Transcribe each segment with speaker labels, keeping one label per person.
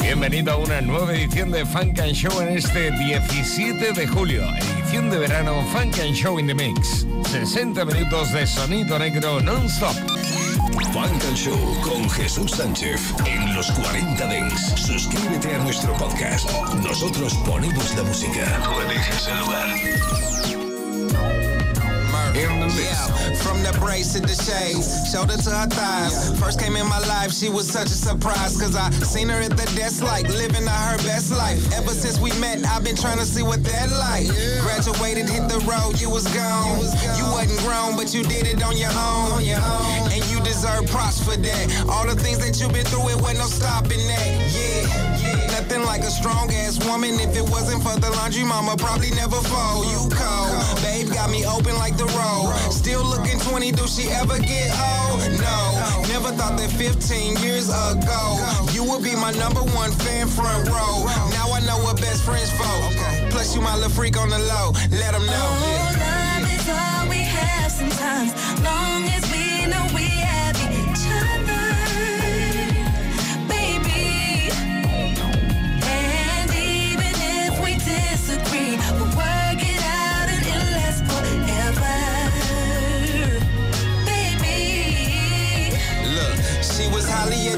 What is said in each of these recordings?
Speaker 1: Bienvenido a una nueva edición de Funk and Show en este 17 de julio. Edición de verano Funk and Show in the Mix. 60 minutos de sonido negro non-stop.
Speaker 2: Funk and Show con Jesús Sánchez en los 40 Dens. Suscríbete a nuestro podcast. Nosotros ponemos la música. Tú eliges el lugar.
Speaker 3: Yeah, from the brace to the shades, shoulder to her thighs. First came in my life, she was such a surprise. Cause I seen her at the desk like living out her best life. Ever since we met, I've been trying to see what that like. Graduated, hit the road, you was gone. You wasn't grown, but you did it on your own. Deserve props for that. All the things that you've been through, it wasn't no stopping that. Yeah, yeah, nothing like a strong ass woman. If it wasn't for the laundry, mama probably never fold. You cold, babe got me open like the road. Still looking 20, do she ever get old? No, never thought that 15 years ago you would be my number one fan front row. Now I know what best friends for. Plus you my little freak on the low. Let them know.
Speaker 4: Oh, love is all we have sometimes.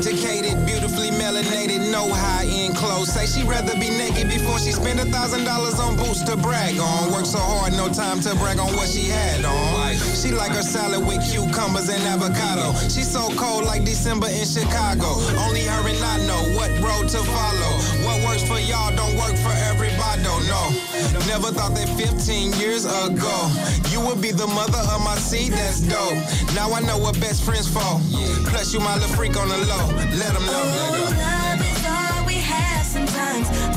Speaker 3: Educated, beautifully melanated, no high-end clothes. Say she'd rather be naked before she spent a thousand dollars on boots to brag on. Work so hard, no time to brag on what she had on. She like her salad with cucumbers and avocado. She's so cold like December in Chicago. Only her and I know what road to follow. Works for y'all don't work for everybody, don't know. Never thought that 15 years ago you would be the mother of my seed, that's dope. Now I know what best friends for. Plus you my little freak on the low. Let them know.
Speaker 4: Oh, love is all we have sometimes.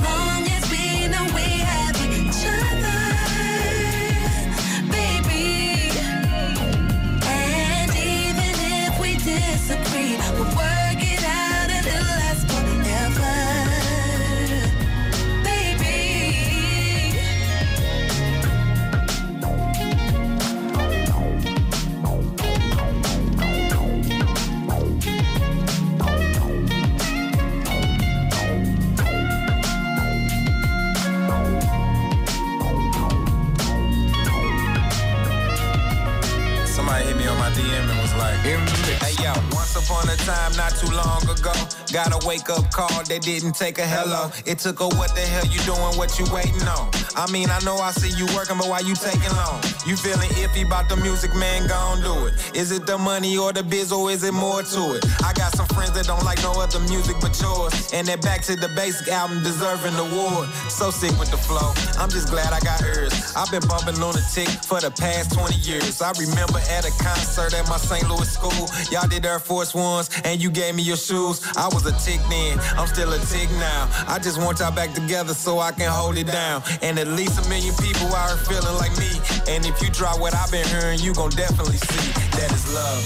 Speaker 3: Once upon a time, not too long ago, got a wake up call that didn't take a hello. It took a what the hell you doing, what you waiting on? I mean, I know I see you working, but why you taking long? You feeling iffy about the music, man, gon' do it. Is it the money or the biz or is it more to it? I got some friends that don't like no other music but yours. And that back to the basic album deserving the award. So sick with the flow. I'm just glad I got hers. I've been bumping lunatic for the past 20 years. I remember at a concert at my St. Louis school. Y'all did Air Force Ones and you gave me your shoes. I was a tick then. I'm still a tick now. I just want y'all back together so I can hold it down. And at least a million people here feeling like me. And if you try what I've been hearing, you gon' definitely see that is love.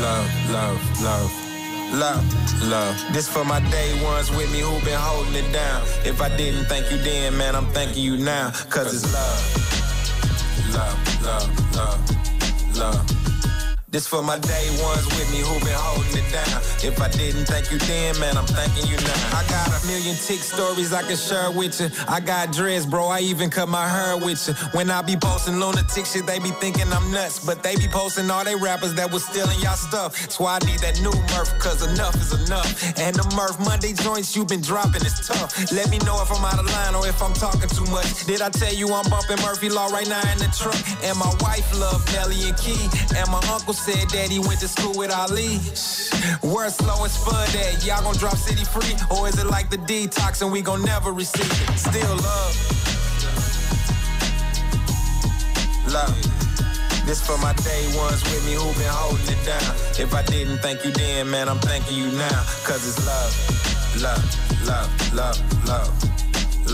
Speaker 3: Love, love, love. Love, love. This for my day ones with me who been holding it down. If I didn't thank you then, man, I'm thanking you now. Cause it's love. Love, love, love, love. This for my day ones with me who been holding it down. If I didn't thank you then, man, I'm thanking you now. I got a million tick stories I can share with you. I got dreads, bro. I even cut my hair with you. When I be posting lunatic shit, they be thinking I'm nuts. But they be posting all they rappers that was stealing y'all stuff. That's why I need that new Murph, cause enough is enough. And the Murph Monday joints you been dropping is tough. Let me know if I'm out of line or if I'm talking too much. Did I tell you I'm bumping Murphy Law right now in the truck? And my wife love Nelly and Key. And my uncle said that he went to school with Ali. We're slow and spud that. Y'all gon' drop city free? Or is it like the detox and we gon' never receive it? Still love. Love. This for my day ones with me who been holding it down. If I didn't thank you then, man, I'm thanking you now. Cause it's love. Love, love, love, love,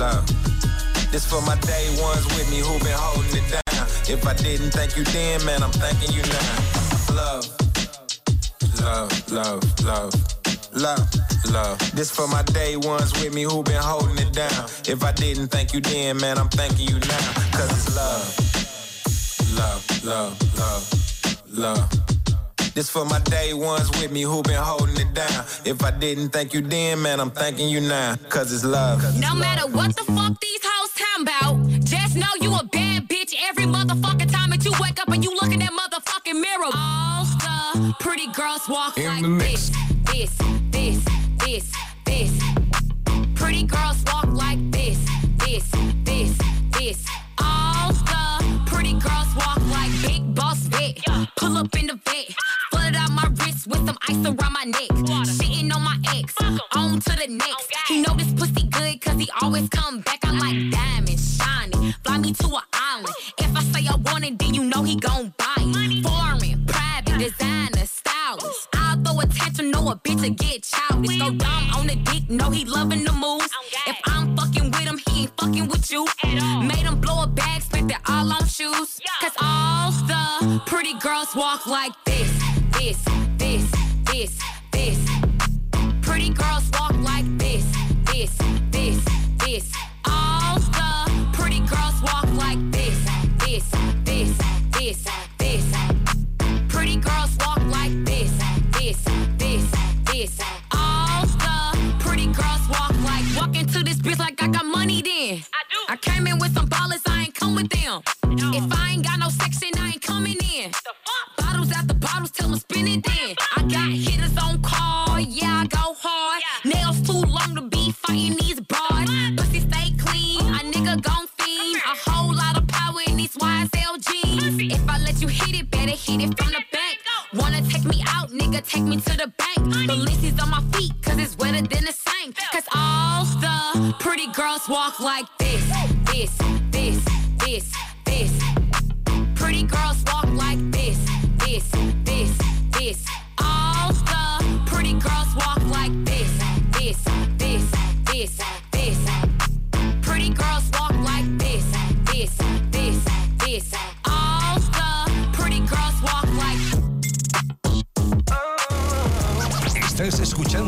Speaker 3: love. This for my day ones with me who been holding it down. If I didn't thank you then, man, I'm thanking you now. Love, love, love, love. Love, love. This for my day ones with me who been holding it down. If I didn't thank you then, man, I'm thanking you now. Cause it's love, love, love, love, love. This for my day ones with me who been holding it down. If I didn't thank you then, man, I'm thanking you now. Cause it's love.
Speaker 5: No matter what the fuck these hoes talking about, just know you a bad bitch every motherfucking time that you wake up and you look in that motherfucking mirror. All the pretty girls walk
Speaker 1: In
Speaker 5: like
Speaker 1: the mix.
Speaker 5: this, this, this, this.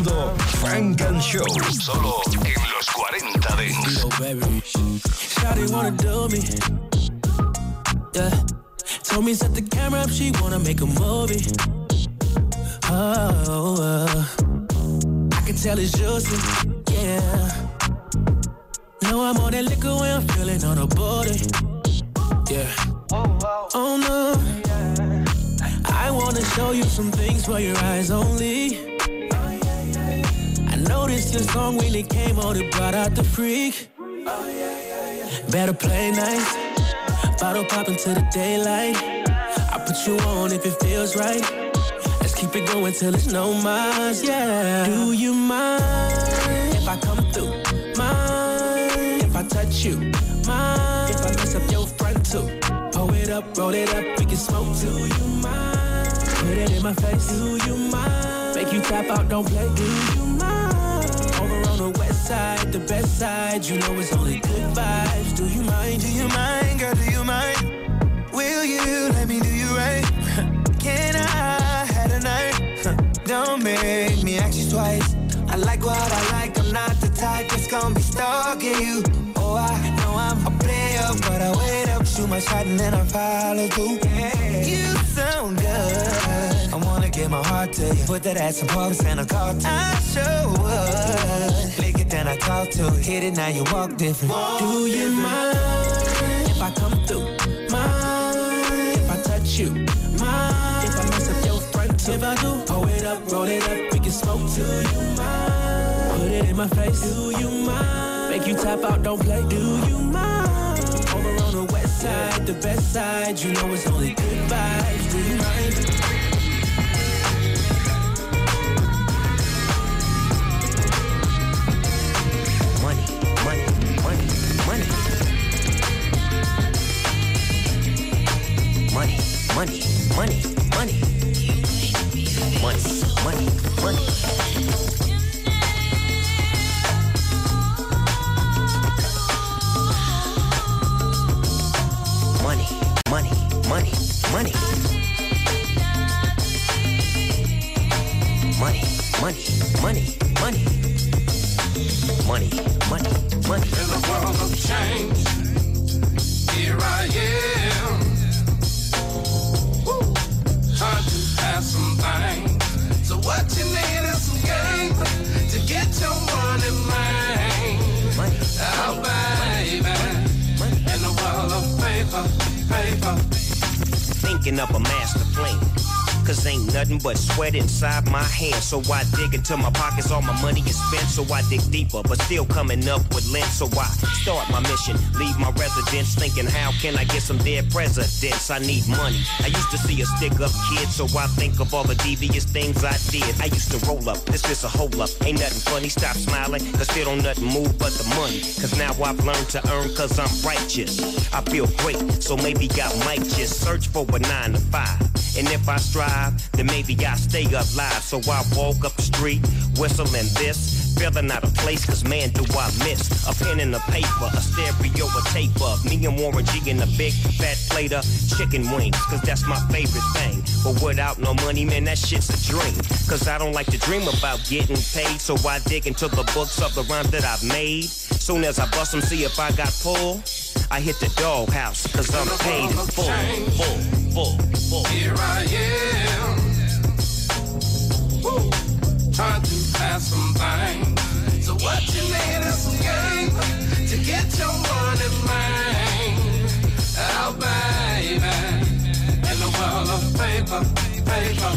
Speaker 2: Escuchando Funk and Show. Solo en los 40 Dance.
Speaker 6: Yo, baby. Shawty wanna do me. Yeah. Told me set the camera up, she wanna make a movie. Oh, uh. I can tell it's juicy. Yeah. Know I'm on that liquor when I'm feeling on a body. Yeah. Oh no. I wanna show you some things for your eyes only. Noticed your song when it came on, it brought out the freak. Better play nice. Bottle pop into the daylight. I put you on if it feels right. Let's keep it going till it's no miles, yeah. Do you mind if I come through? Mind if I touch you? Mind if I mess up your front too? Pull it up, roll it up, we can smoke too. Do you mind? Put it in my face. Do you mind? Make you tap out, don't play. Do you side, the best side. You know it's only good vibes. Do you mind? Do you mind, girl? Do you mind? Will you let me do you right? Can I have a night? Don't make me ask you twice. I like what I like. I'm not the type that's gonna be stalking you. Oh, I know I'm a player, but I wait up, shoot my shot, and then I follow through. Yeah. You sound good. I wanna give my heart to you. Put that ass in parks and a car I sure would. Then I talk to it. Hit it, now you walk different. Do you mind if I come through? Mind if I touch you? Mind if I mess up your front too? If I do, pull it up, roll it up, we can smoke. Do you mind? Put it in my face. Do you mind? Make you tap out, don't play. Do you mind? Over on the west side, the best side. You know it's only good vibes. Do you mind?
Speaker 7: Money, money, money, money. Money, money, money. Money, money, money, money. Money, money, money, money. Money, money, money.
Speaker 8: In the world of change, here I am. What you need some game to get your money. Oh, baby. The world of paper, paper.
Speaker 7: thinking of a master plan. Cause ain't nothing but sweat inside my hands. So I dig into my pockets, all my money is spent. So I dig deeper, but still coming up with lint. So I start my mission, leave my residence, thinking how can I get some dead presidents? I need money. I used to see a stick up kid, so I think of all the devious things I did. I used to roll up, this is a hole up. Ain't nothing funny, stop smiling, cause still don't nothing move but the money. Cause now I've learned to earn cause I'm righteous. I feel great, so maybe I might just search for a nine to five. And if I strive, then maybe I stay alive. So I walk up the street, whistling this, feeling out of place, cause man, do I miss a pen and a paper, a stereo, a tape of me and Warren G in a big fat plate of chicken wings, cause that's my favorite thing. But without no money, man, that shit's a dream. Cause I don't like to dream about getting paid, so I dig into the books of the rhymes that I've made. Soon as I bust them, see if I got pull. I hit the doghouse, cause I'm paid in full, full, full, full.
Speaker 8: Here I am. Woo. Trying to have some things. So what you need is some game to get your money, man. Oh, baby. In the world of paper, paper.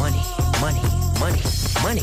Speaker 7: Money, money, money. Money,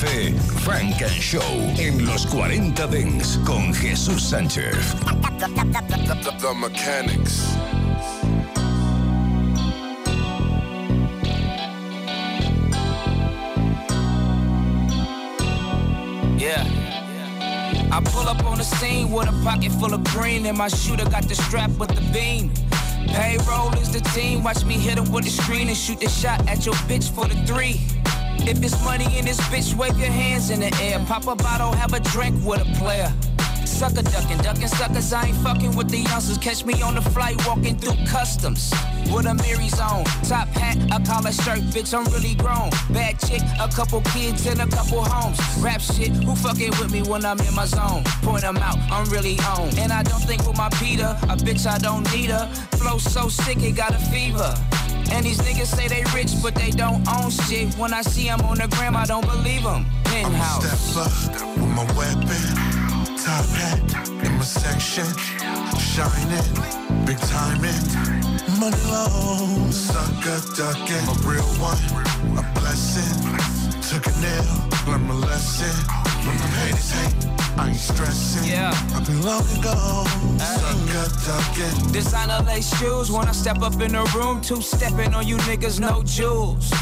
Speaker 2: 11, Funk and Show en los 40 Dance con Jesús Sánchez.
Speaker 9: The mechanics.
Speaker 10: Yeah. I pull up on the scene with a pocket full of green, and my shooter got the strap with the beam. Payroll is the team, watch me hit him with the screen and shoot the shot at your bitch for the three. If it's money in this bitch, wave your hands in the air. Pop a bottle, have a drink with a player. Sucker ducking, ducking suckers, I ain't fucking with the youngsters. Catch me on the flight, walking through customs. With a Mary's on, top hat, a collar shirt, bitch, I'm really grown. Bad chick, a couple kids, and a couple homes. Rap shit, who fucking with me when I'm in my zone? Point 'em out, I'm really on. And I don't think with my Peter, a bitch, I don't need her. Flow so sick, it got a fever. And these niggas say they rich, but they don't own shit. When I see 'em on the gram, I don't believe believe 'em. Penthouse.
Speaker 9: I'm Step up with my weapon. Top hat in my section. Shining. Big timing. Money low. Sucker ducking. A real one. A blessing. Took a nail. Learned my lesson. When my haters hate. I ain't stressing.
Speaker 10: Yeah.
Speaker 9: I've been long ago. Sucker ducking.
Speaker 10: Designer lace shoes when I step up in the room. Two stepping on you niggas, no jewels.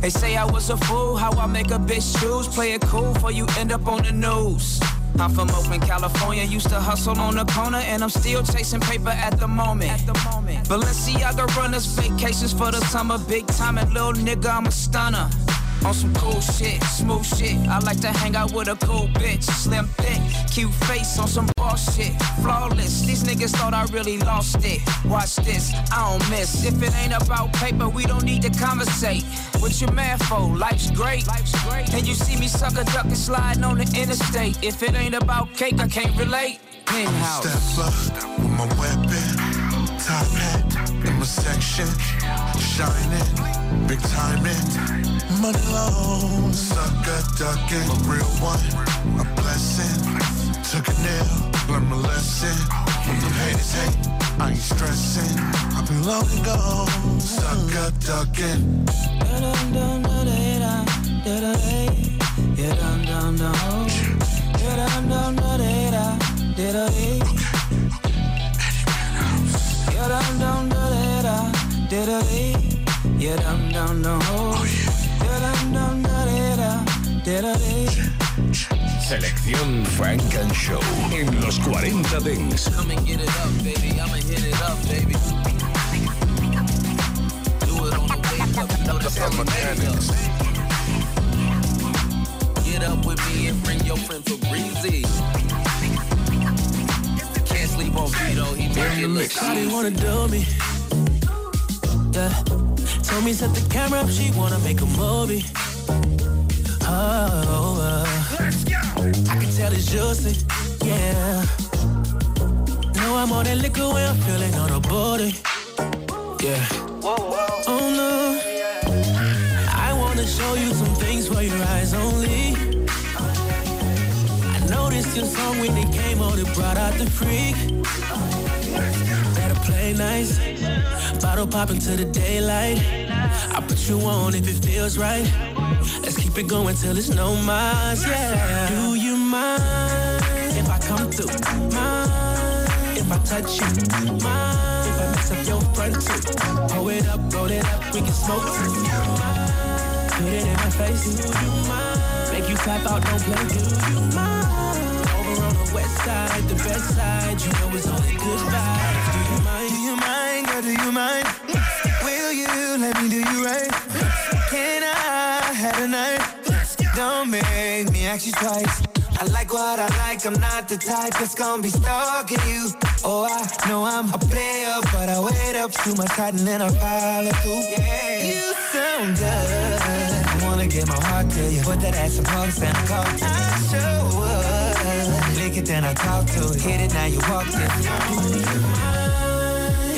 Speaker 10: They say I was a fool, how I make a bitch choose. Play it cool for you end up on the news. I'm from Oakland, California, used to hustle on the corner, and I'm still chasing paper at the moment. At the moment. Balenciaga runners, vacations for the summer, big time and little nigga, I'm a stunner.
Speaker 6: On some cool shit, smooth shit. I like to hang out with a cool bitch, slim thick, cute face on some boss shit, flawless. These niggas thought I really lost it. Watch this, I don't miss. If it ain't about paper, we don't need to conversate. What your man for? Life's great. Life's great. And you see me suck a duck and sliding on the interstate. If it ain't about cake, I can't relate. Penthouse.
Speaker 9: Step up with my weapon, top hat in my section, shining, big timing, money long, sucker ducking, a real one, a blessing. Took a nail, learned my lesson. When them haters hate, I ain't stressing. I've been long gone, sucker ducking.
Speaker 2: Selección Funk and Show en los 40 Dance.
Speaker 6: Come and get it up, baby. I'ma hit it up, baby. Do it on the way up. You know this how we make it up. Get up with me and bring your friend for breezy. Can't sleep on Vito, he it look Shawty wanna do me. Yeah. Told me set the camera up, she wanna make a movie. Oh, uh. I can tell it's juicy, yeah. Know I'm on that liquor when I'm feeling on a body, Yeah. Whoa, whoa. Oh no. I wanna show you some things for your eyes only. Your song when they came on, it brought out the freak. Better play nice. Bottle pop to the daylight. I put you on if it feels right. Let's keep it going till it's no miles, yeah. Do you mind if I come through? Mind if I touch you? Mind if I mess up your front too? Pull it up, roll it up, we can smoke too. Put it in my face. Do you mind? Make you clap out, no play. Do you mind? West side, the best side. You know it's only good vibes. Do you mind? Do you mind, girl? Do you mind? Will you let me do you right? Can I have a night? Don't make me ask you twice. I like what I like, I'm not the type that's gonna be stalking you. Oh, I know I'm a player, but I wait up too my hot and then I follow through. Yeah. You sound good. I wanna get my heart to you. Put that ass in pumps and to I show up. Lick it, then I talk to it. Hit it, now you walk it.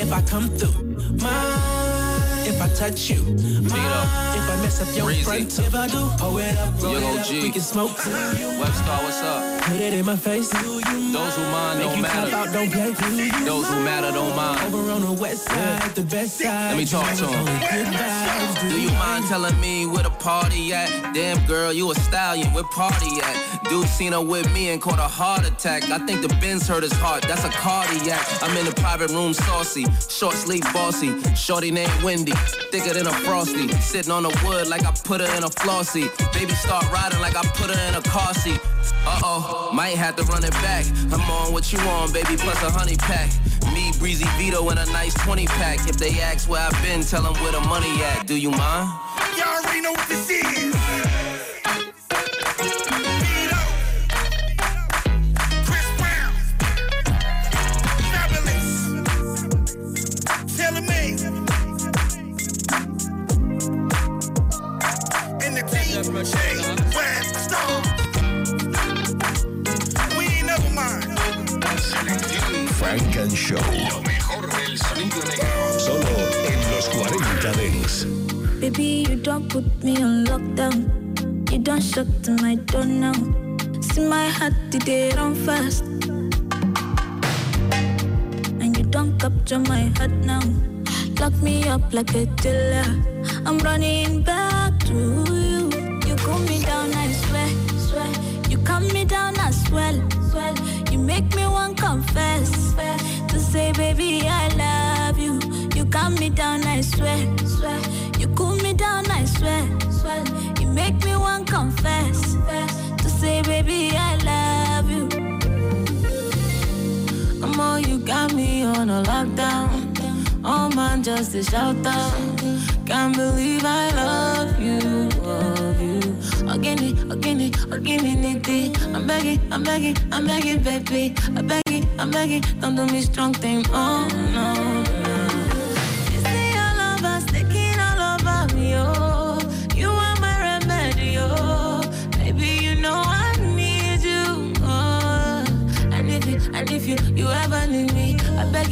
Speaker 6: If I come through, mind if I touch you, if I mess up your
Speaker 11: Breezy.
Speaker 6: front. If I do, pull it up, roll
Speaker 11: Young
Speaker 6: it up,
Speaker 11: OG.
Speaker 6: we can smoke too.
Speaker 11: Webstar, what's up?
Speaker 6: Put it in my face.
Speaker 11: Those who mind
Speaker 6: Make
Speaker 11: don't matter.
Speaker 6: out, don't play.
Speaker 11: Those who matter don't mind.
Speaker 6: Over on the west side, the best side.
Speaker 11: Let me talk to
Speaker 6: you
Speaker 11: him.
Speaker 6: only good vibes.
Speaker 11: Do you mind telling me where the party at? Damn girl, you a stallion, where party at? Dude seen her with me and caught a heart attack. I think the Benz hurt his heart, that's a cardiac. I'm in the private room saucy, short sleeve bossy. Shorty named Wendy, thicker than a frosty. Sitting on the wood like I put her in a flossy. Baby start riding like I put her in a car seat. Uh-oh, might have to run it back. I'm on what you on, baby, plus a honey pack. Me, Breezy Vito, and a nice 20 pack. If they ask where I've been, tell them where the money at. Do you mind?
Speaker 12: Y'all already know what this is.
Speaker 13: Shut my door now. See my heart it run fast. And you don't capture my heart now. Lock me up like a dealer. I'm running back to you. You cool me down, I swear, swear. You calm me down, I swear, swear. You make me want confess, swear. To say, baby, I love you. You calm me down, I swear,
Speaker 14: just a shout out. Can't believe I love you, love you. Again, again, again, it. I'm begging, I'm begging, I'm begging, baby. I'm begging, I'm begging. Don't do me strong thing. Oh no.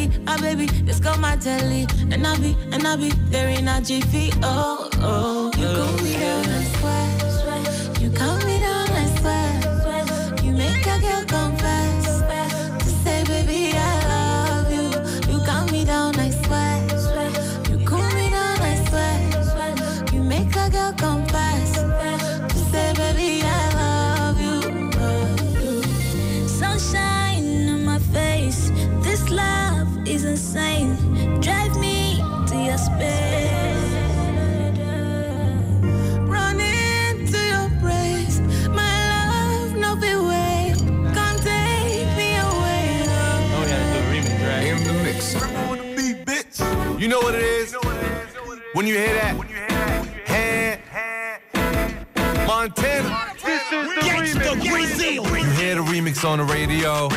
Speaker 14: Beg you, I baby, just call my telly, and I be, and I be there in a jiffy, oh, oh. You cool me down, I swear. You calm me down, I swear. You make a girl confess, to say, baby, I love you. You calm me down, I swear. You cool me down, I swear. You make a girl confess, You
Speaker 15: know what it is? When you hear that? Hand. Montana. This is the remix. You hear the remix on the radio.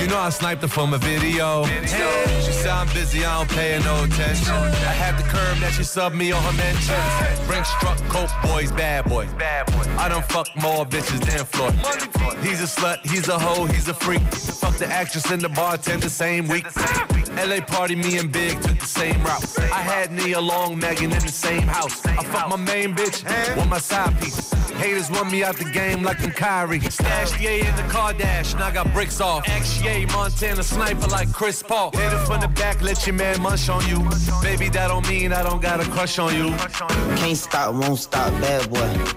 Speaker 15: You know I sniped her from a video. She said I'm busy, I don't pay her no attention. I had the curve that she subbed me on her mentions. Brinks truck, coke boys, bad boys. I done fuck more bitches than Floyd. He's a slut, he's a hoe, he's a freak. Fuck the actress and the bartender the same week. LA party, me and Big took the same route. I had Nia Long, Megan in the same house. I fucked my main bitch want my side piece. Haters want me out the game like I'm Kyrie. Stash Ye in the car dash, and I got bricks off. XA Montana sniper like Chris Paul. Hit it from the back, let your man munch on you. Baby, that don't mean I don't got a crush on you.
Speaker 16: Can't stop, won't stop, bad boy.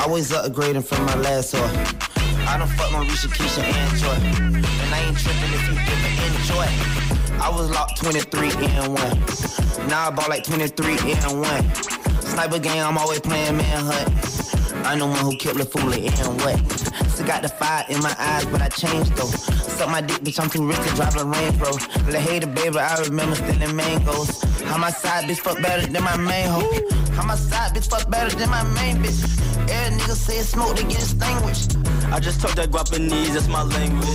Speaker 16: Always upgrading from my last whore. I don't fuck my Risha, Keisha, and Joy. And I ain't tripping if you didn't enjoy. I was locked 23 and 1. Now I ball like 23 and 1. Sniper game, I'm always playing manhunt. I know one who kept the fool and what. Still got the fire in my eyes, but I changed though. Suck my dick, bitch, I'm too rich to drive a Range Rover. The hater, baby, I remember stealing mangoes. How my side bitch fuck better than my main hoe. How my side bitch fuck better than my main bitch. Every nigga say it's smoke, they get extinguished.
Speaker 17: I just talk that Guapanese, that's my language.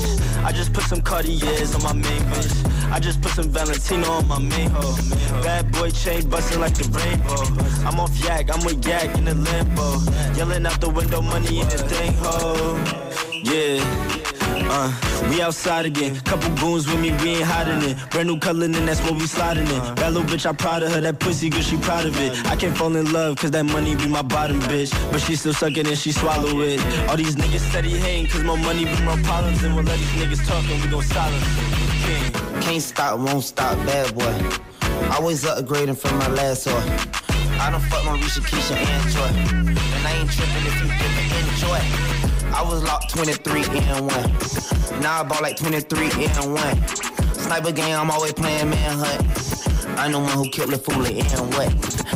Speaker 17: I just put some Cartiers on my main bitch. I just put some Valentino on my main hoe. Bad boy chain busting like the rainbow. I'm off yak, I'm with yak in the limbo. Yelling out the window, money in the thing ho. Yeah. Uh, we outside again. Couple goons with me, we ain't hiding it. Brand new color, and that's what we sliding in. That little bitch, I proud of her. That pussy good, she proud of it. I can't fall in love, cause that money be my bottom bitch. But she still sucking and she swallow it. All these niggas he hating, cause more money be my problems. And we'll let these niggas talk and we gon' silence. King.
Speaker 16: Can't stop, won't stop, bad boy. Always upgrading from my last whore. I don't fuck my Risha, Keisha, and Joy. And I ain't tripping if you didn't enjoy. I was locked 23 and 1. Now I ball like 23 and 1. Sniper game, I'm always playing manhunt. I know one who killed a fool and wet.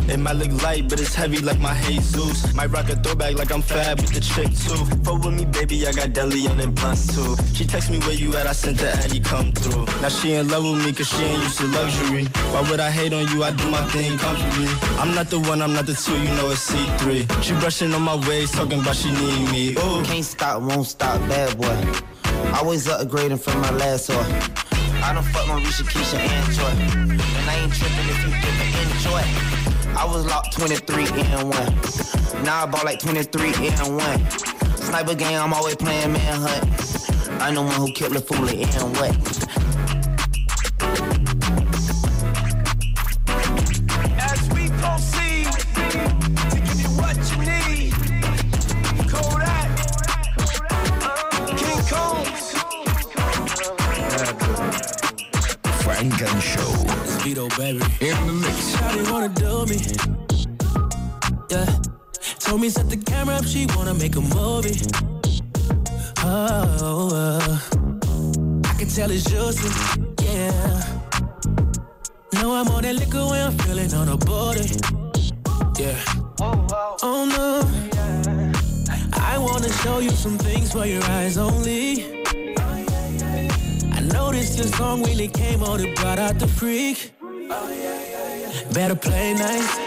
Speaker 17: It might look light, but it's heavy like my Jesus. Might rock a throwback like I'm fab with the chick too. Fuck with me, baby, I got deli on them blunts too. She text me where you at, I sent the Addy come through. Now she in love with me cause she ain't used to luxury. Why would I hate on you? I do my thing comfortably. I'm not the one, I'm not the two, you know it's C3. She brushing on my waist, talking about she need me. Ooh.
Speaker 16: Can't stop, won't stop, bad boy. Always upgrading from my last whore. I done fuck my Risha, Keisha, and Joy. And I ain't tripping if you didn't enjoy. I was locked 23 and 1. Now I ball like 23 and 1. Sniper game, I'm always playing manhunt. I know one who killed the fool and what.
Speaker 2: And Show.
Speaker 6: Speedo, baby.
Speaker 2: In the mix.
Speaker 6: Shawty wanna do me. Yeah. Told me set the camera up, she wanna make a movie. Oh, uh. I can tell it's juicy. Yeah. Know I'm on that liquor when I'm feeling on a body. Yeah. Oh no. I wanna show you some things for your eyes only. Noticed your song really came on, it brought out the freak. Better play nice.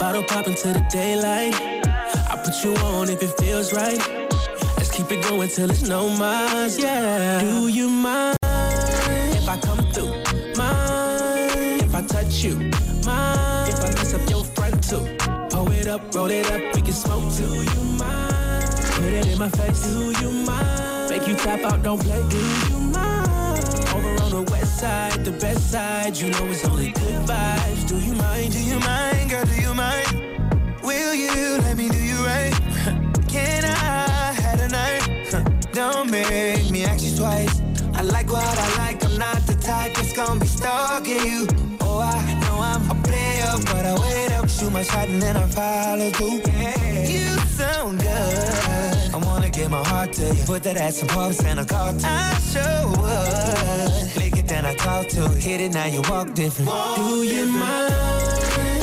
Speaker 6: Bottle pop into the daylight. I put you on if it feels right. Let's keep it going till it's no miles, yeah. Do you mind if I come through? Mind if I touch you? Mind if I mess up your front too? Pull it up, roll it up, we can smoke. Do you mind? Put it in my face. Do you mind? Make you tap out, don't play. Do you mind? The west side, the best side. You know it's only good vibes. Do you mind? Do you mind, girl? Do you mind? Will you let me do you right? Can I have a night? Don't make me ask you twice. I like what I like. I'm not the type that's gonna be stalking you. Oh, I know I'm a player, but I wait up, shoot my shot, and then I follow through. Yeah. You sound good. I wanna give my heart to you. Put that ass in pumps and I call to I sure would. Lick it, then I talk to it. Hit it, now you walk different. Do you mind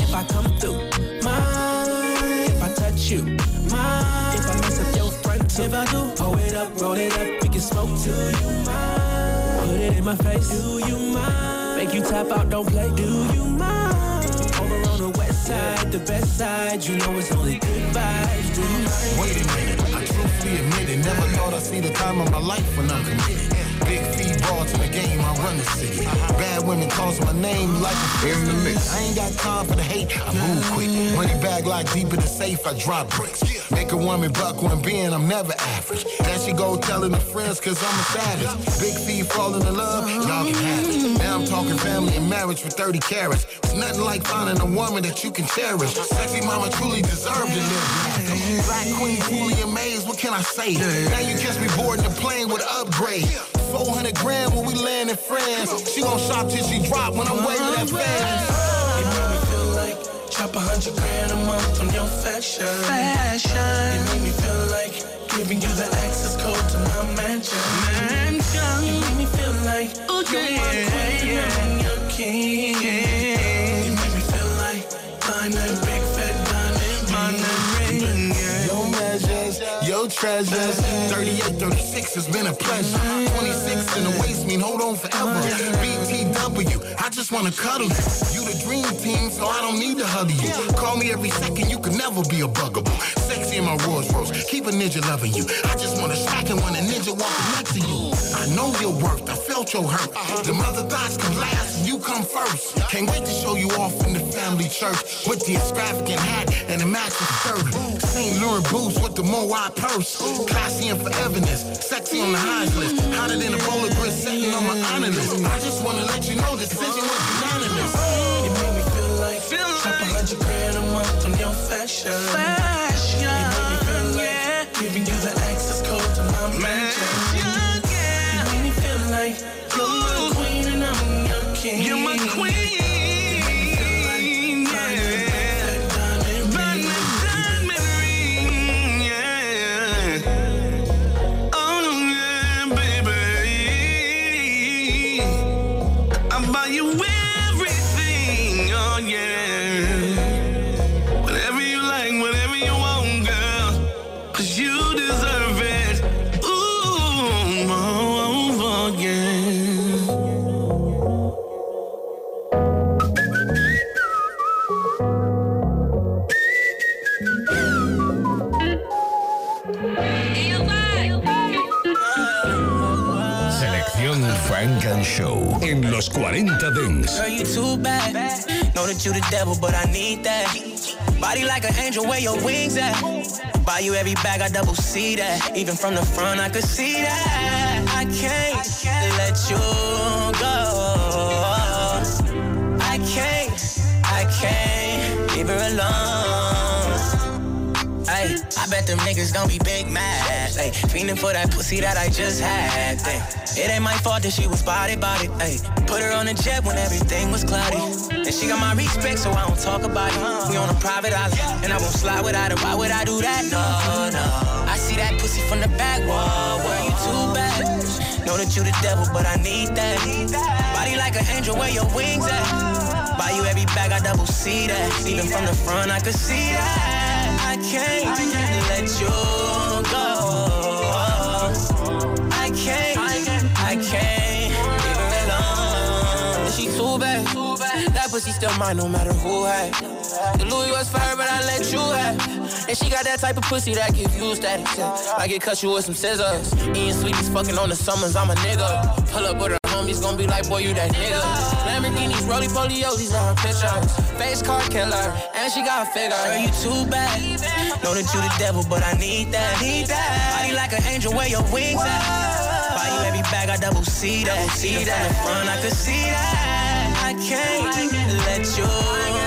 Speaker 6: if I come through? Mind if I touch you? Mind if I mess up your front too? If I do, pull it up, roll it up, we can smoke. Do you mind? Put it in my face. Do you mind? Make you tap out, don't play. Do you mind? Over on the west side, the best side. You know it's only good vibes. Do you mind?
Speaker 9: Wait a minute, I admit it. Never thought I'd see the time of my life when I'm committed. Big feed run the city. Bad women calls my name like a in the mix. I ain't got time for the hate, I move quick. Money bag like deep in the safe, I drop bricks. Make a woman buck when being, I'm never average. Then she go telling her friends, cause I'm a savage. Big feed falling in love, y'all can have it. Now I'm talking family and marriage for 30 carats. It's nothing like finding a woman that you can cherish. Sexy mama truly deserved to live. Black queen, fully amazed, what can I say? Now you catch me boarding the plane with upgrade. 400 grand when we land in France. She gon' shop till she drop when I'm waving at fans.
Speaker 6: It made me feel like drop a hundred grand a month on your fashion. Fashion. It made me feel like giving you the access code to my mansion. Mansion. It made me feel like oh, you're my queen and your king.
Speaker 9: Treasures. 38, 36 has been a pleasure. 26 in the waist mean hold on forever. BTW, I just wanna cuddle you. You the dream team, so I don't need to hug you. Call me every second, you can never be a buggable. Sexy in my Rolls Royce, keep a ninja loving you. I just wanna smack it when a ninja walking next to you. I know your worth, I felt your hurt. The mother thoughts come last, and you come first. Can't wait to show you off in the family church with the extravagant hat and the matching shirt. St. Laurent boots with the Moai purse. Classy and foreverness, sexy on the highs list. Hotter than a of grits sitting on my honor list. I just wanna let you know this decision was unanimous.
Speaker 6: It made me feel like drop a hundred grand a month on your fashion. Fashion. It made me feel like giving you king. You're my queen.
Speaker 12: You
Speaker 18: the devil, but I need that. Body like an angel, where your wings at? Buy you every bag, I double see that. Even from the front, I could see that. I can't let you go. I can't, I can't leave her alone. Them niggas gon' be big mad. Ay, feeling for that pussy that I just had. Ay, it ain't my fault that she was body body. Ay, put her on a jet when everything was cloudy. And she got my respect, so I don't talk about it. We on a private island, and I won't slide without her. Why would I do that? No, no. I see that pussy from the back wall. You too bad? Know that you the devil, but I need that. Body like an angel, where your wings at? Buy you every bag, I double see that. Even from the front, I could see that. I can't let you go. I can't, I can't leave her alone. She too bad, That pussy still mine no matter who had. The Louis was fire, but I let you have. And she got that type of pussy that give you status. Like it cut you with some scissors. Eating sweeties, fucking on the summers, I'm a nigga. Pull up with homies, gon' be like, boy, you that nigga. Lamborghinis, roly polios, these are her pictures. Face car killer, and she got a figure. Girl, you too bad. Know that you the devil, but I need that. Need that. Body like an angel, where your wings at? Buy you every bag, I double see that. See that from the front, I could see that. I can't let you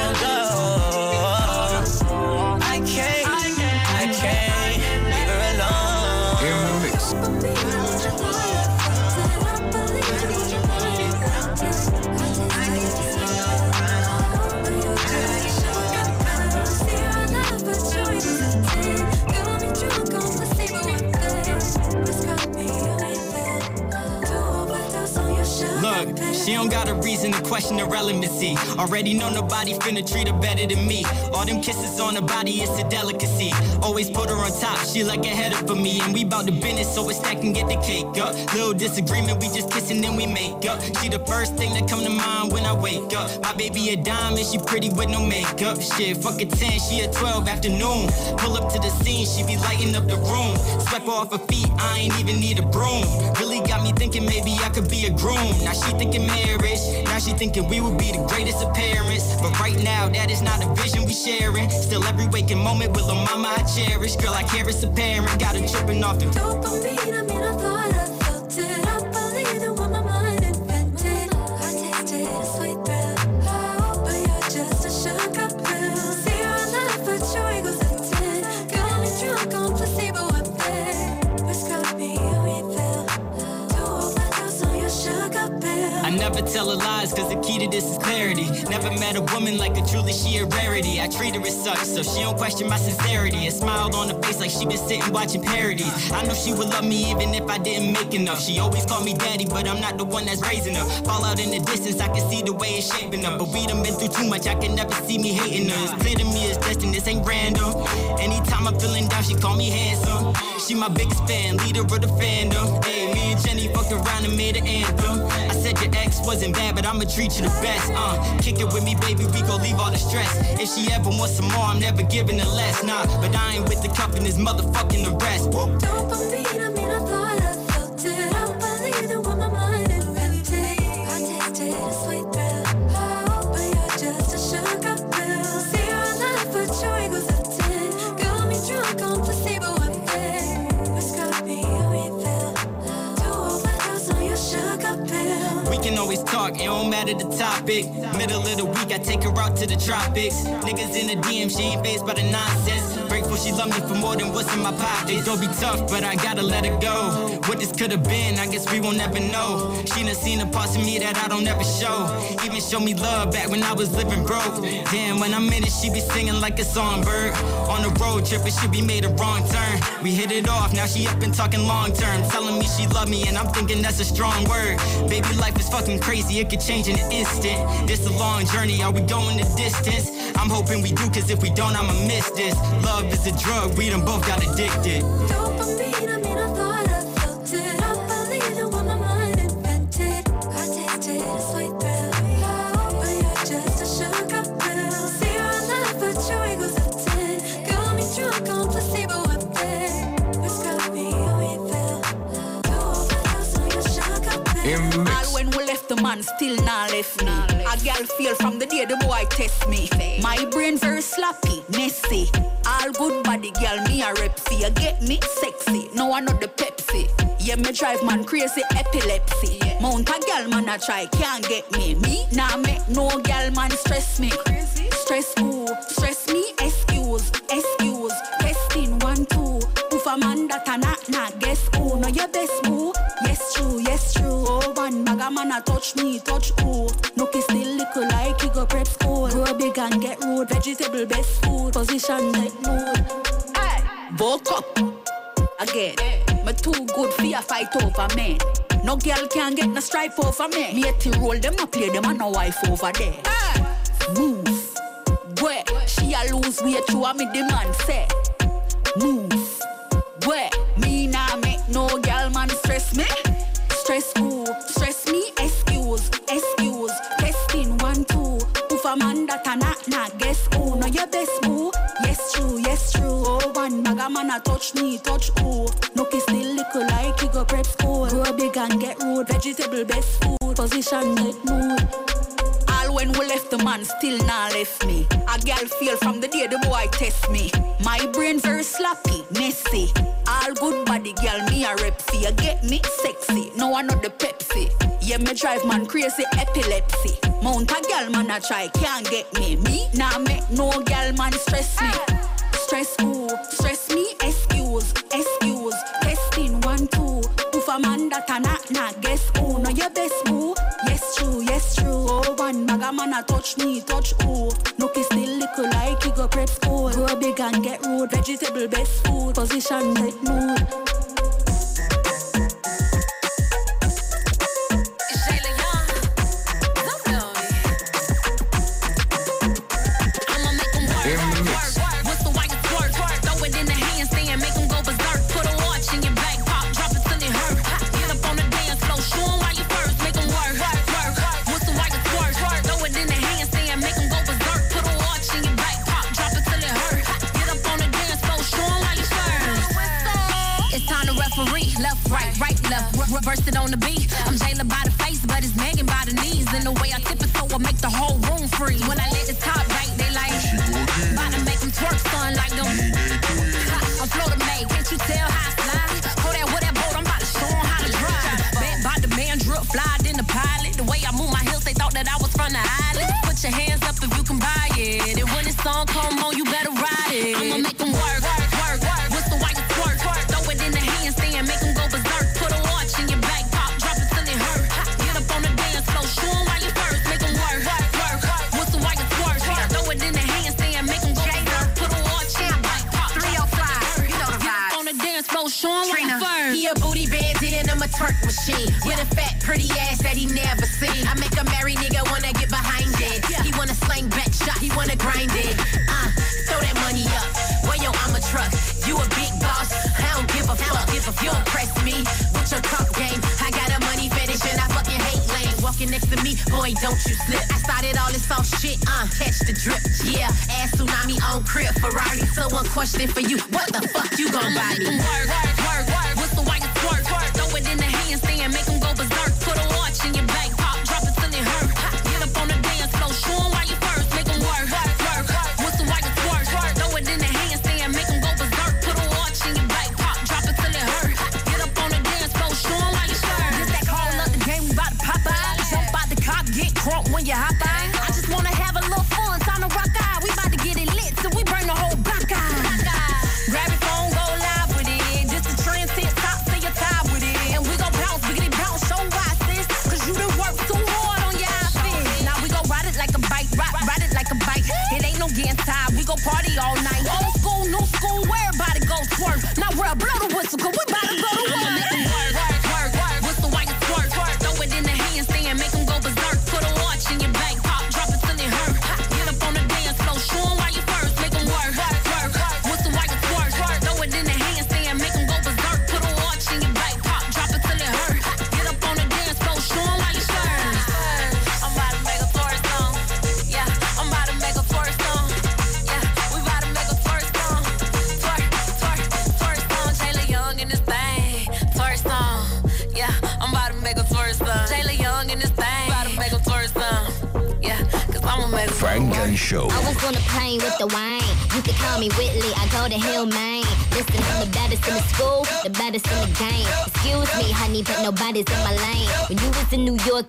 Speaker 19: she don't got a reason to question her relevancy. Already know nobody finna treat her better than me. All them kisses on her body, it's a delicacy. Always put her on top, she like a header for me. And we bout the business, so it's stack and get the cake up. Little disagreement, we just kissing, then we make up. She the first thing that come to mind when I wake up. My baby a diamond, she pretty with no makeup. Shit, fuck a 10, she a 12 afternoon. Pull up to the scene, she be lighting up the room. Swept off her feet, I ain't even need a broom. Really got me thinking maybe I could be a groom. Now she thinking now she thinking we would be the greatest of parents. But right now, that is not a vision we sharing. Still every waking moment with a mama I cherish. Girl, I care it's apparent, got her tripping off the
Speaker 4: I
Speaker 19: tell her lies, cause the key to this is clarity. Never met a woman like her, truly she a rarity. I treat her as such, so she don't question my sincerity. And smiled on her face like she been sitting watching parodies. I know she would love me even if I didn't make enough. She always call me daddy, but I'm not the one that's raising her. Fall out in the distance, I can see the way it's shaping up. But we done been through too much, I can never see me hating her. It's clear to me it's destined, this ain't random. Anytime I'm feeling down, she call me handsome. She my biggest fan, leader of the fandom. Hey, me and Jenny fucked around and made an anthem. Said your ex wasn't bad, but I'ma treat you the best. Uh, kick it with me, baby, we gon' leave all the stress. If she ever wants some more, I'm never giving her less. Nah, but I ain't with the this motherfucking arrest.
Speaker 4: Dopamine, I
Speaker 19: matter the topic. Middle of the week, I take her out to the tropics. Niggas in the DM, she ain't phased by the nonsense. She love me for more than what's in my pockets. Don't be tough, but I gotta let it go. What this could have been, I guess we won't ever know. She done seen a parts of me that I don't ever show. Even show me love back when I was living broke. Damn, when I'm in it, she be singing like a songbird. On a road trip, it should be made a wrong turn. We hit it off, now she up and talking long term. Telling me she love me, and I'm thinking that's a strong word. Baby, life is fucking crazy, it could change in an instant. This a long journey, are we going the distance? I'm hoping we do, cause if we don't, I'ma miss this. Love is a drug, we done both got addicted.
Speaker 20: All when we left the man still not left me. A girl feel from the day the boy test me. My brain very sloppy, messy. All good body girl, me a repsy. You get me sexy, no one not the Pepsi. Yeah, me drive man crazy epilepsy. Mount a girl man a try, can't get me. Me nah make no girl man stress me. Stress who? Stress me? Excuse, excuse. A man that a not not guess who? No your best boo. Yes true, yes true. Oh one bag a man a touch me, touch who? No kiss still little like he go prep school. Grow big and get rude. Vegetable best food. Position like mood. Hey, woke up again. Me too good for a fight over men. No girl can get no stripe over me. Me to roll them, I play them, and no wife over there. Move, where she a lose weight to a me demand say. Move, where? Me nah make no girl, man stress me. Stress who? Stress me? Excuse, excuse. Testing one two. If a man that a not nah guess who?
Speaker 21: no your best boo. Yes true, yes true. Oh one maga man a touch me, touch who? No kiss the little like he go prep school. Grow big and get rude. Vegetable best food. Position get mood. Girl, when we left the man, still nah left me. A girl feel from the day the boy test me. My brain very sloppy, messy. All good body, girl, me a rep for you. Get me sexy, no I not the Pepsi. Yeah, me drive man crazy, epilepsy. Mount a girl, man, a try, can't get me. Me nah make no girl, man, stress me. Stress who? Stress me, excuse, excuse. Testing one, two. If a man that a knock, knock, guess who? Know your best boo true. Oh, one maga man a touch me, touch oh. No kiss still little like he go prep school. Grow big and get rude. Vegetable best food. Position set mood.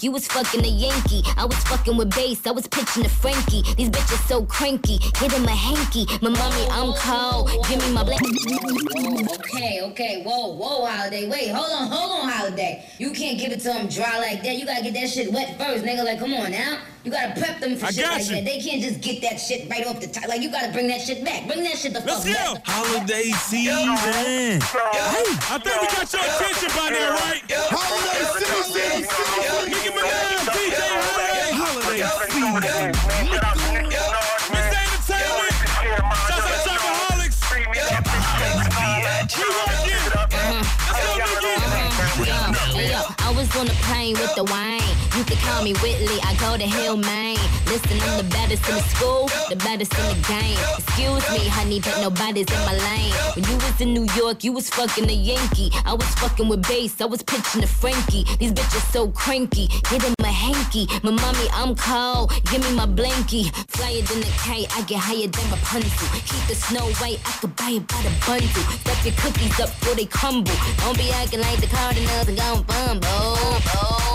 Speaker 5: You was
Speaker 22: fucking
Speaker 5: a
Speaker 23: Yankee. I was fucking with bass. I was pitching to Frankie. These bitches so cranky. Get him a hanky. My mommy, I'm cold. Give me my blanket.
Speaker 24: Okay, okay. Whoa, whoa, holiday. Wait, hold on, hold on, holiday. You can't give it to him dry like that. You gotta get that shit wet first, nigga. Like, come on now. You gotta prep them for
Speaker 25: I
Speaker 24: shit like
Speaker 25: you.
Speaker 24: that. They can't just get that shit right off the top. Like you gotta bring that shit back. Bring that shit the
Speaker 25: Let's
Speaker 24: fuck
Speaker 25: go.
Speaker 24: back.
Speaker 25: Holiday season. Yo, hey, I think yo, we got your attention by now, right? Holiday season. Nicki Minaj, DJ Holiday. Holiday season.
Speaker 23: On the plane with the wine. You can call me Whitley, I go to Hillman. Listen, I'm the baddest in the school, the baddest in the game. Excuse me, honey, but nobody's in my lane. When you was in New York, you was fucking a Yankee. I was fucking with bass, I was pitching to Frankie. These bitches so cranky, get in my hanky. My mommy, I'm cold, give me my blankie. Flyer than the K, I get higher than Rapunzel. Keep the snow white, I could buy it by the bundle. Stuff your cookies up before they crumble. Don't be acting like the Cardinals and gone bro.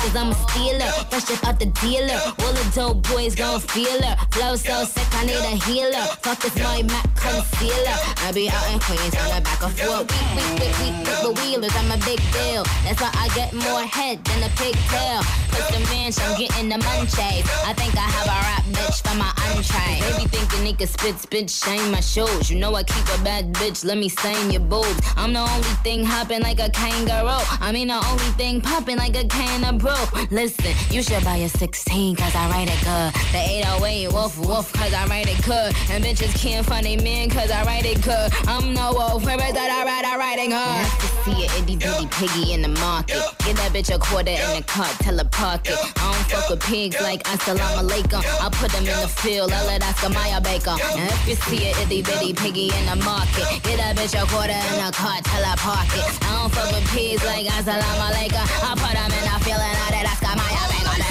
Speaker 23: Cause I'm a stealer, fresh up out the dealer. All the dope boys gon' feel her. Flow so sick, I need a healer. Fuck this my Mac concealer. I be out in Queens on the back of four. Week, with the wheelers, I'm a big deal. That's why I get more head than a pigtail. Put the ranch, I'm getting the munchies. I think I have a rap bitch for my entree. Baby thinking he could spit, spit, shame my shoes. You know I keep a bad bitch, let me stain your boobs. I'm the only thing hopping like a kangaroo. I mean the only thing popping like a can of brew. Listen, you should buy a 16 cause I write it good. The 808 woof woof cause I write it good. And bitches can't find a man cause I write it good. I'm no wolf, where is that I write, I write it good. Nice to see a itty bitty piggy in the market. Get that bitch a quarter in the cart, tell her park it. I don't fuck with pigs like assalamu alaikum. I put them in the field, I let Oscar Mayer Baker. And if you see a itty bitty piggy in the market, get that bitch a quarter in the cart, tell her park it. I don't fuck with pigs like assalamu alaikum. I put them in the field and I let Oscar Mayer right.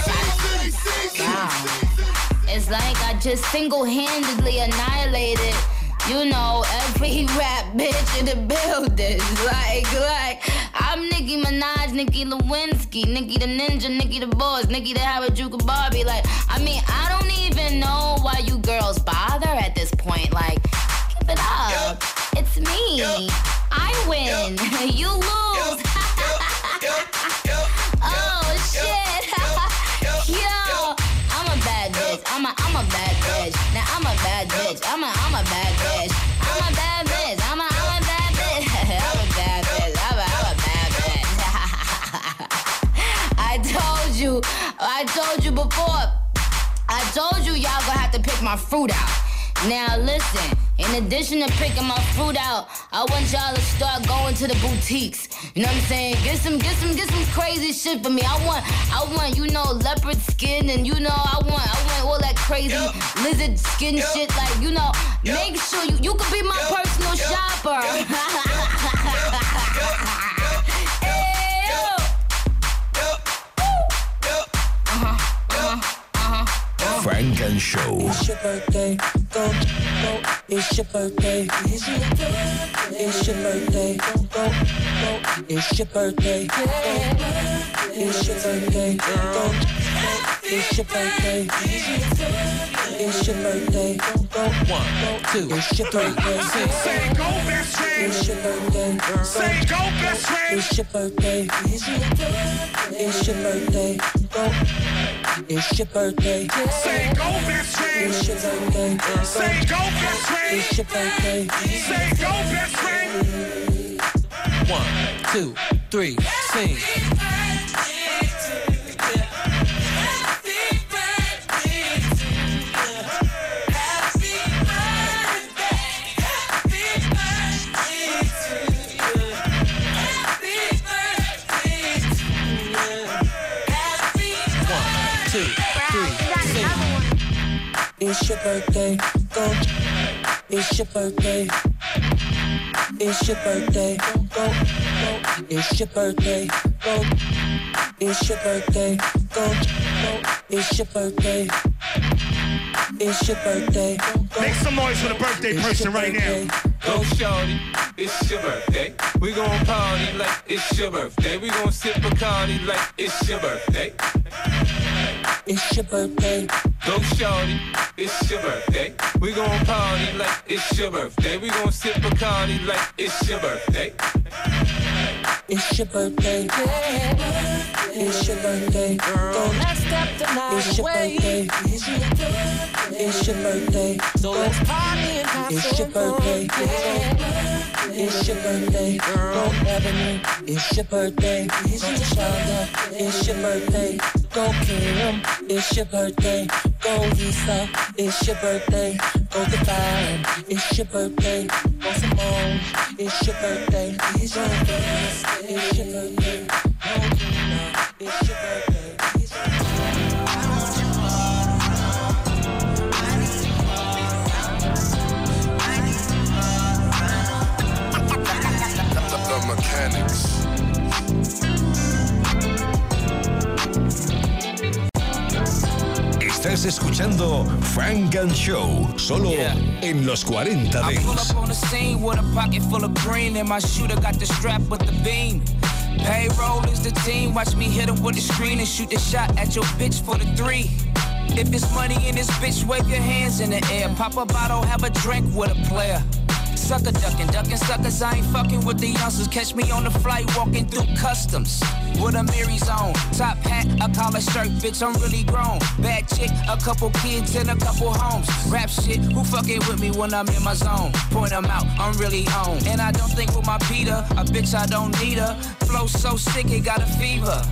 Speaker 23: Wow. It's like I just single-handedly annihilated. You know, every rap bitch in the building. Like, like, Nicki Minaj, Nicki Lewinsky, Nicki the Ninja, Nicki the Boss, Nicki the Harajuku Barbie. Like, I mean, I don't even know why you girls bother at this point. Like, give it up. It's me. I win. You lose. oh, shit. Yo, I'm a bad bitch. I'm a, I'm a bad bitch. Now I'm a bad bitch. I'm a, I'm a bad bitch. I'm a bad bitch. I'm a, I'm a before. I told you y'all gonna have to pick my fruit out. Now listen, in addition to picking my fruit out, I want y'all to start going to the boutiques. You know what I'm saying? Get some, get some, get some crazy shit for me. I want, I want, you know, leopard skin, and you know, I want, I want all that crazy lizard skin shit. Like, you know, make sure you, you could be my personal shopper.
Speaker 2: Funk and Show.
Speaker 26: It's your birthday, go, go. It's your birthday, it's your birthday. It's your birthday, go, go, go. It's your birthday, go. It's your birthday, go. It's your birthday, it's your birthday, go, go. One, two, it's your birthday,
Speaker 12: Say go, best friend.
Speaker 26: It's your birthday, go.
Speaker 12: Say go, best friend.
Speaker 26: It's your birthday, it's your birthday. It's your birthday, go. It's your birthday.
Speaker 12: Say go, best friend.
Speaker 26: It's your birthday.
Speaker 12: Say go, best friend.
Speaker 26: It's your birthday.
Speaker 12: Say go, best friend.
Speaker 26: One, two, three, sing. It's your birthday, go. It's your birthday. It's your birthday, go, go. It's your birthday, go. It's your birthday, go, go. It's your birthday. It's your birthday, go, go.
Speaker 12: Make some noise for the birthday
Speaker 26: It's
Speaker 12: person
Speaker 26: your
Speaker 12: right now.
Speaker 26: birthday.
Speaker 15: Go shorty, it's your birthday. We gon' party like it's your birthday. We gon' sip Bacardi like it's your birthday.
Speaker 26: It's your birthday.
Speaker 15: Go shorty, it's your birthday. We gon' party like it's your birthday. We gon' sip Bacardi like it's your birthday.
Speaker 26: It's your birthday. It's your birthday. Go.
Speaker 12: Let's step the night
Speaker 26: It's your
Speaker 12: away.
Speaker 26: birthday. It's your birthday.
Speaker 12: So let's party and have
Speaker 26: It's your
Speaker 12: some fun.
Speaker 26: It's your birthday. Go Avenue. It's your birthday. Go Shonda. It's your birthday. Go Kingdom. It's your birthday. Go Lisa. It's your birthday. Go Divine. It's your birthday. Go Simone. It's your birthday. It's your birthday. It's your birthday. Go. It's your birthday. the mechanics.
Speaker 2: Estás escuchando Funk and Show, solo yeah. en los 40
Speaker 10: I pull up on the scene with a pocket full of green and my shooter got the strap with the beam. Payroll is the team, watch me hit him with the screen and shoot the shot at your bitch for the three. If it's money in this bitch, wave your hands in the air. Pop a bottle, have a drink with a player. Sucker ducking, ducking suckers. I ain't fucking with the youngsters. Catch me on the flight walking through customs with a Mary's on. Top hat, a collar shirt, bitch. I'm really grown. Bad chick, a couple kids and a couple homes. Rap shit, who fucking with me when I'm in my zone? Point them out, I'm really on. And I don't think with my Peter, a bitch I don't need her. Flow so sick, it got a fever.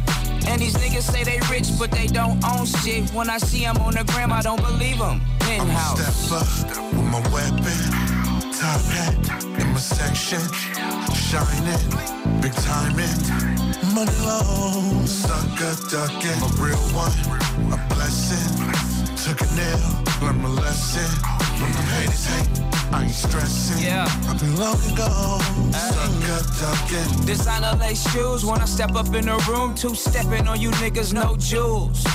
Speaker 10: And these niggas say they rich, but they don't own shit. When I see them on the gram, I don't believe them. Penthouse.
Speaker 9: Step up with my weapon, top hat in my section, shining, big timing, money low, sucker ducking, a real one, a blessing. Took a nail, learned my lesson. From the haters hate, I ain't stressing.
Speaker 10: Yeah.
Speaker 9: I've been long ago, sucker ducking.
Speaker 10: Designer lace shoes when I step up in the room. Two stepping on you niggas, no jewels.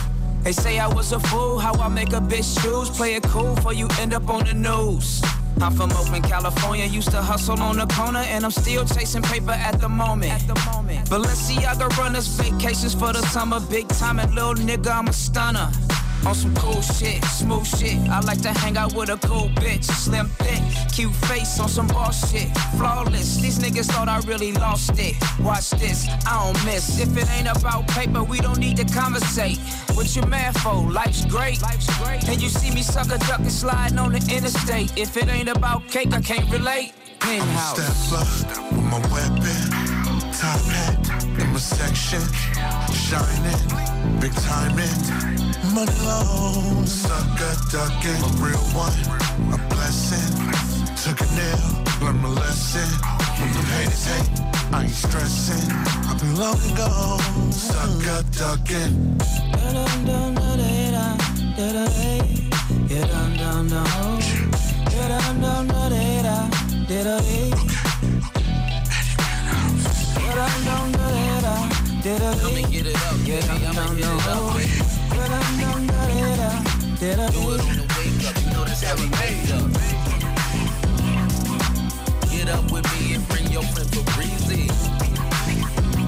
Speaker 10: They say I was a fool, how I make a bitch choose. Play it cool before you end up on the news. I'm from Oakland, California. Used to hustle on the corner, and I'm still chasing paper at the moment. At the moment. Balenciaga runners, vacations for the summer. Big time and little nigga, I'm a stunner. On some cool shit, smooth shit. I like to hang out with a cool bitch. Slim thick, cute face on some boss shit. Flawless, these niggas thought I really lost it. Watch this, I don't miss. If it ain't about paper, we don't need to conversate. What you mad for? Life's great. Life's great. And you see me sucker ducking sliding on the interstate. If it ain't about cake, I can't relate. Penthouse.
Speaker 9: Step up with my weapon, top hat in my section, shining, big timing, money low, sucker ducking, a real one, a blessing. Took a nail, learned my lesson. From the haters hate, I ain't stressing. I've been long ago, sucker ducking.
Speaker 10: Let me get it up, baby. I'ma get it up. Do it on the wake up, you know that's how we make up. Get up with me and bring your friend Fabrizi.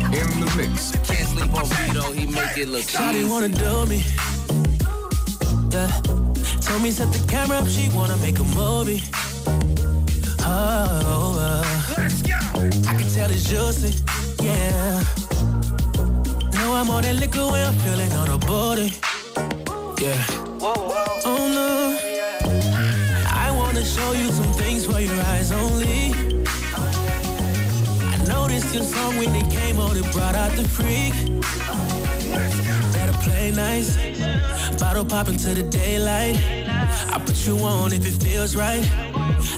Speaker 11: In the mix.
Speaker 10: Can't sleep on Vito, he make it look
Speaker 6: Shawty wanna do me. Yeah. Told me set the camera up, she wanna make a movie. Oh, uh. I can tell it's juicy. Yeah. Know I'm on that liquor when I'm feeling on a booty. Yeah. Oh no. I wanna show you some things for your eyes only. I noticed your song when it came on, it brought out the freak. Better play nice. Bottle pop into the daylight. I put you on if it feels right.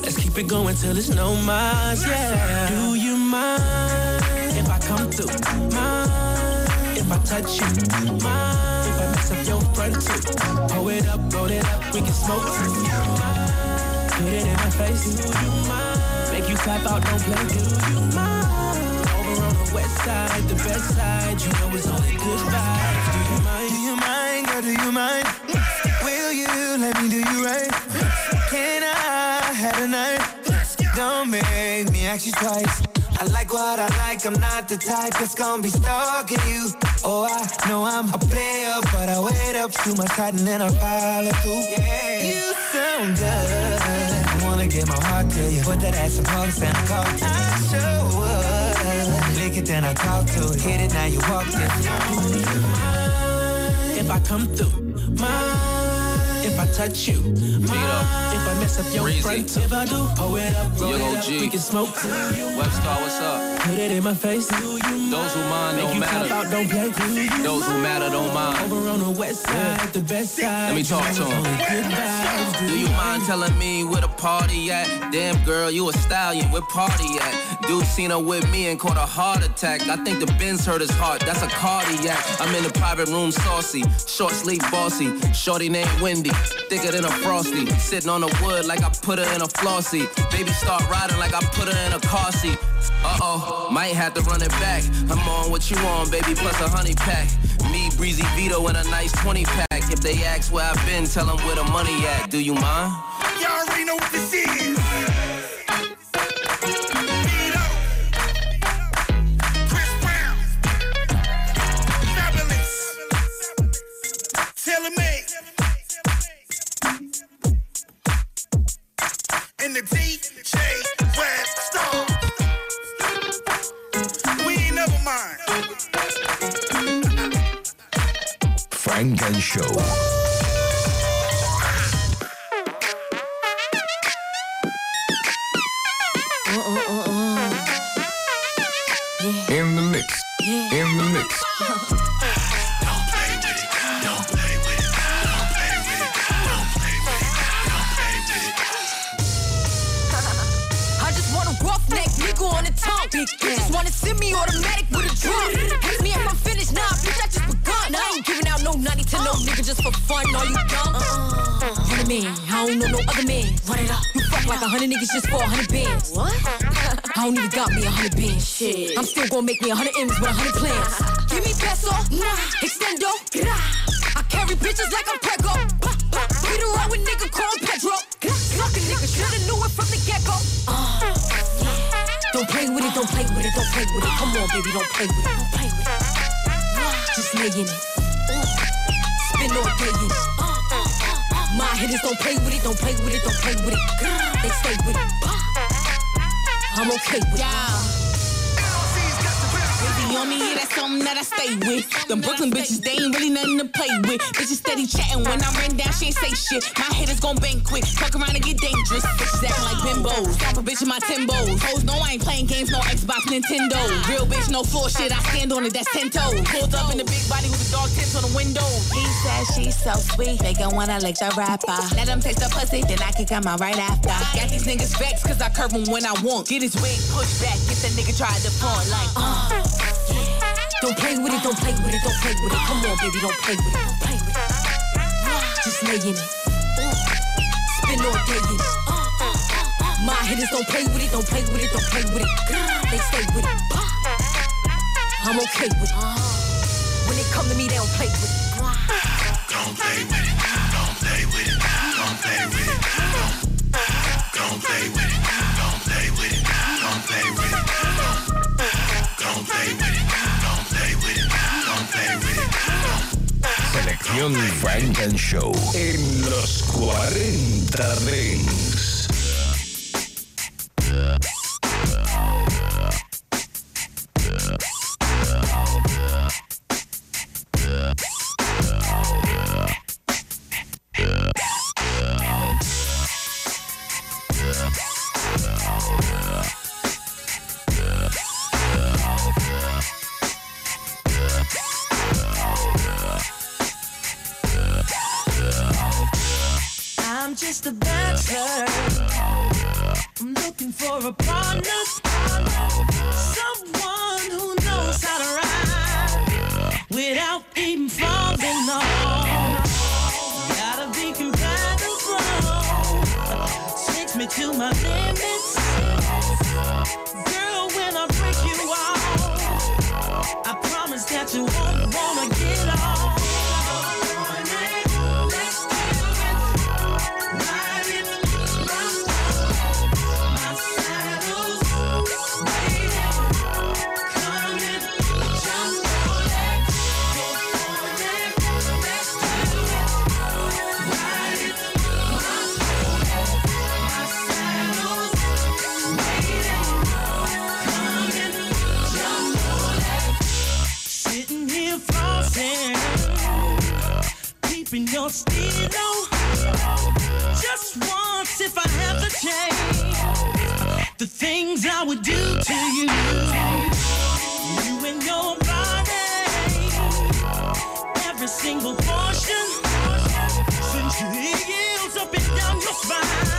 Speaker 6: Let's keep it going till it's no miles, yeah. Do you mind come through? Mind if I touch you? Mind if I mess up your front too? Pull it up, roll it up, we can smoke too. Mind? Put it in my face. Do you mind? Make you clap out, don't play. Do you mind? Over on the west side, the best side. You know it's only good vibes. Do you mind? Do you mind, girl? Do you mind? Will you let me do you right? Can I have a night? Don't make me ask you twice. I like what I like, I'm not the type that's gonna be stalking you. Oh, I know I'm a player, but I wait up too much height and then I follow through. Yeah. You sound good. I wanna get my heart to you. Put that ass in pumps and I call. I sure would. Lick it, then I talk to it. Hit it, now you walk it. If I come through, mind if I touch you, mind if I mess up your
Speaker 10: Breezy.
Speaker 6: front. If I do, pull it up, roll
Speaker 10: Young
Speaker 6: it up, we can smoke.
Speaker 10: Webstar, what's up?
Speaker 6: Put it in my face.
Speaker 10: Those who mind
Speaker 6: Make
Speaker 10: don't
Speaker 6: you
Speaker 10: matter.
Speaker 6: out, don't play.
Speaker 10: Those who matter don't mind.
Speaker 6: Over on the west side, the best side.
Speaker 10: Let me talk to him. Do you mind telling me where the party at? Damn girl, you a stallion, where party at? Dude seen her with me and caught a heart attack. I think the Benz hurt his heart, that's a cardiac. I'm in the private room saucy, short sleeve bossy. Shorty named Wendy, thicker than a frosty. Sitting on the wood like I put her in a flossy. Baby start riding like I put her in a car seat. Uh oh, might have to run it back. I'm on what you on, baby, plus a honey pack. Me, Breezy Vito, in a nice 20 pack.
Speaker 18: If they ask where I've been, tell them where the money at. Do you mind?
Speaker 12: Y'all already know what this And the DJ Red Star. We ain't never mind.
Speaker 2: Funk and Show.
Speaker 27: Nigga just for fun. all you dumb? Uh, hundred man, I don't know no other man. Run it up. You fuck like a hundred niggas just for a hundred bands. What? I don't even got me a hundred bands. Shit. I'm still gonna make me a hundred M's with a hundred plans. Give me peso, extendo. I carry bitches like I'm Prego. Beat around with nigga called Pedro. A nigga, shoulda knew it from the get-go. Uh, don't play with it, don't play with it, don't play with it. Come on, baby, don't play with it, don't play with it. Just laying it. Spin all day it. My hitters don't play with it, don't play with it, don't play with it. They stay with it. I'm okay with it.
Speaker 28: Me, yeah, that's something that I stay with. Them Brooklyn bitches, they ain't really nothing to play with. Bitches steady chatting when I ran down, she ain't say shit. My hitters gon' bang quick, fuck around and get dangerous. Bitches acting like bimbos, stop a bitch in my Timbos. Hoes know I ain't playing games, no Xbox, Nintendo. Real bitch, no floor shit, I stand on it, that's 10 toes. Pulled up in the big body with the dog tents on the window.
Speaker 29: He said she's so sweet, they gon' wanna lick the rapper.
Speaker 28: Let them taste the pussy, then I can come out right after. Got these niggas vexed, cause I curve him when I want. Get his wig pushed back, get that nigga try to front like, uh.
Speaker 27: Don't play with it, don't play with it, don't play with it. Come on, baby, don't play with it, play with it. Just laying it. Spin all day in it. My hitters don't play with it, don't play with it, don't play with it. They stay with it. I'm okay with it. When they come to me, they don't play with it.
Speaker 12: Don't play with it.
Speaker 2: Frank and Show. En los 40 Dings.
Speaker 30: Would do to you, you and your body, every single portion, since your heels up and down your spine,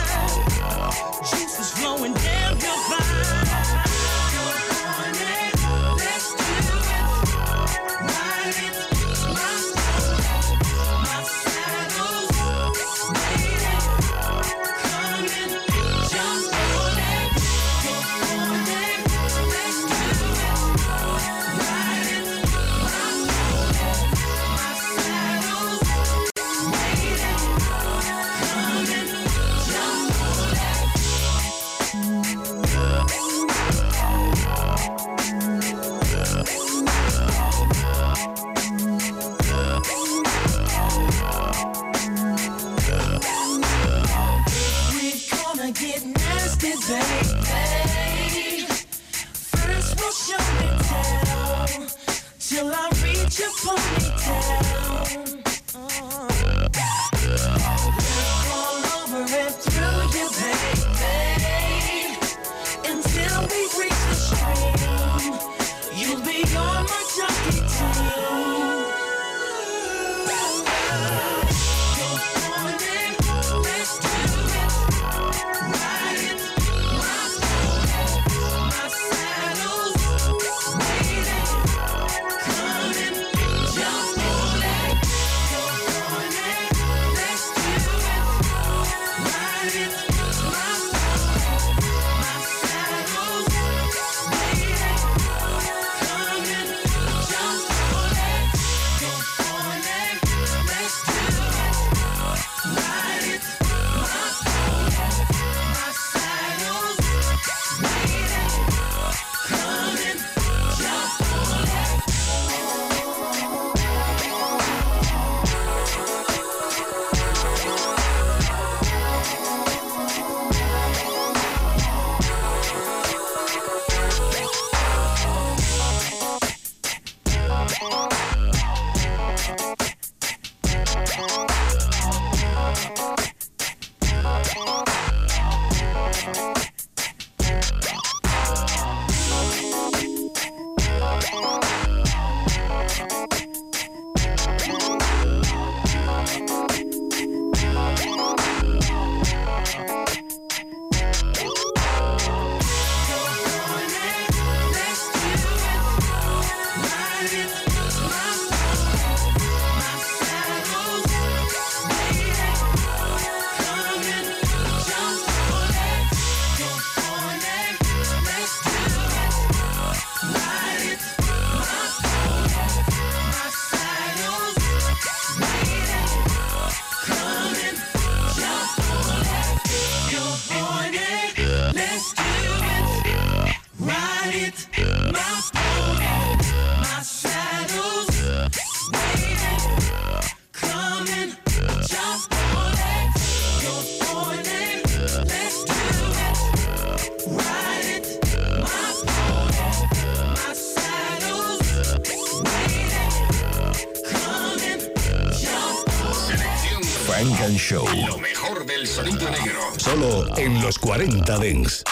Speaker 2: 40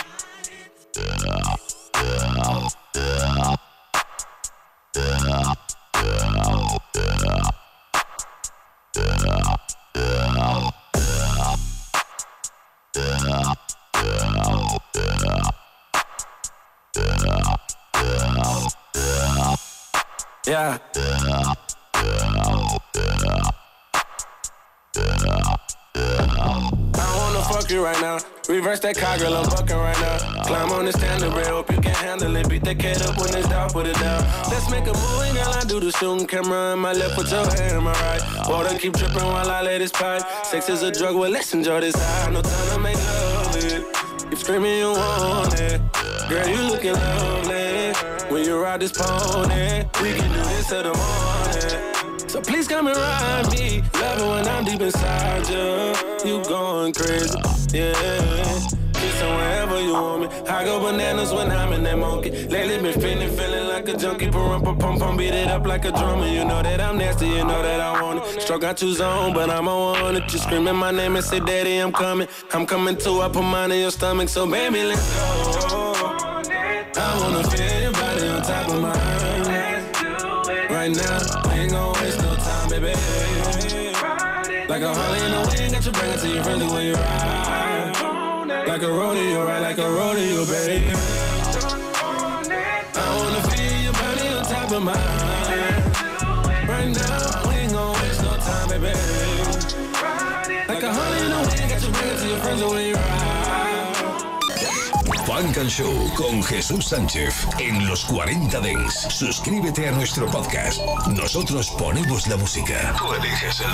Speaker 31: Yeah. Fuck you right now. Reverse that car, girl, I'm bucking right now. Climb on the standard rail, hope you can handle it. Beat that cat up when it's down, put it down. Let's make a movie, girl. I do the shooting camera in my left, put your hand in my right. Water keep dripping while I lay this pipe. Sex is a drug, well, let's enjoy this high. No time to make love it. You screaming, you want it. Girl, you looking lovely. When you ride this pony, we can do this till the morning. So please come and ride me. Love it when I'm deep inside you. You going crazy, yeah. Kissing wherever you want me. I go bananas when I'm in that monkey. Lately been feeling, feeling like a junkie. Pump, pump, pump, pump, beat it up like a drummer. You know that I'm nasty, you know that I want it. Stroke got two zone, but I'm on one it. You screaming my name and say, Daddy, I'm coming. I'm coming too. I put mine in your stomach, so baby, let's go. I wanna feel your body on top of mine. Right now, ain't gon' Like a Harley in the wind, got you bring it to your friendly when you ride. Like a rodeo, right? Like a rodeo, baby. I wanna feel your body on top of mine. Right now, we ain't gon' waste no time, baby. Like a Harley in the wind, got you bring it to your friends when you ride.
Speaker 2: Show con Jesús Sánchez en los 40 Dents. Suscríbete a nuestro podcast. Nosotros ponemos la música. Tú eliges el